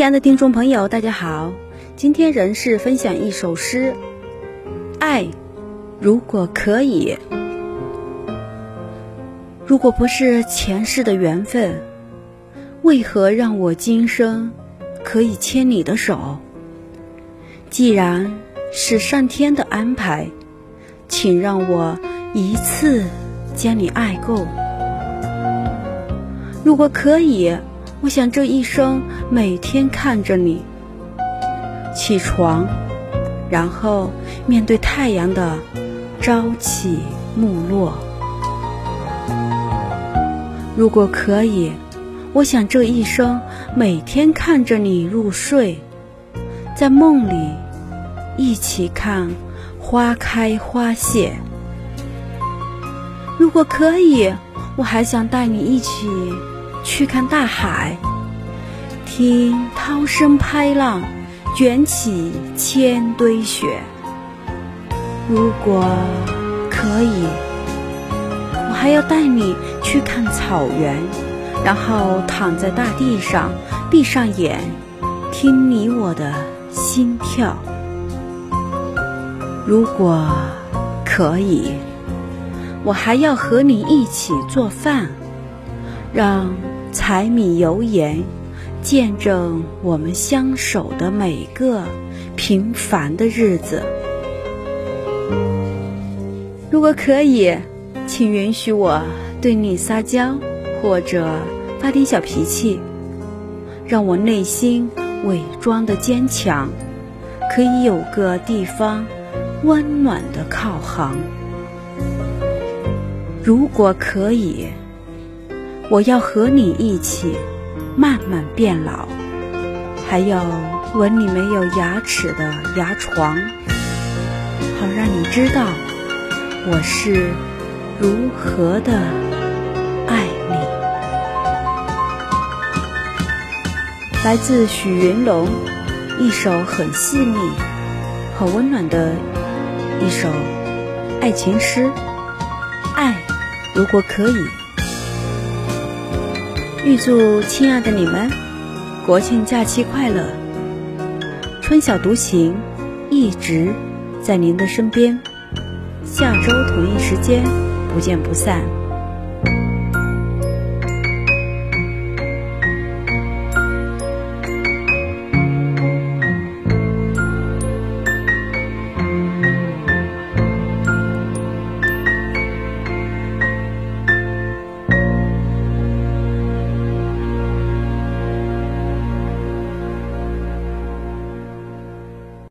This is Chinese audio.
亲爱的听众朋友，大家好，今天仍是分享一首诗，《爱》，如果可以，如果不是前世的缘分，为何让我今生可以牵你的手？既然是上天的安排，请让我一次将你爱够。如果可以。我想这一生每天看着你起床，然后面对太阳的朝起暮落。如果可以，我想这一生每天看着你入睡，在梦里一起看花开花谢。如果可以，我还想带你一起。去看大海，听涛声拍浪，卷起千堆雪。如果可以，我还要带你去看草原，然后躺在大地上，闭上眼，听你我的心跳。如果可以，我还要和你一起做饭，让。柴米油盐，见证我们相守的每个平凡的日子。如果可以，请允许我对你撒娇，或者发点小脾气，让我内心伪装的坚强，可以有个地方温暖的靠航。如果可以。我要和你一起慢慢变老，还要吻你没有牙齿的牙床，好让你知道我是如何的爱你。来自许云龙，一首很细腻、很温暖的一首爱情诗。爱，如果可以。预祝亲爱的你们国庆假期快乐，春晓独行一直在您的身边，下周同一时间不见不散。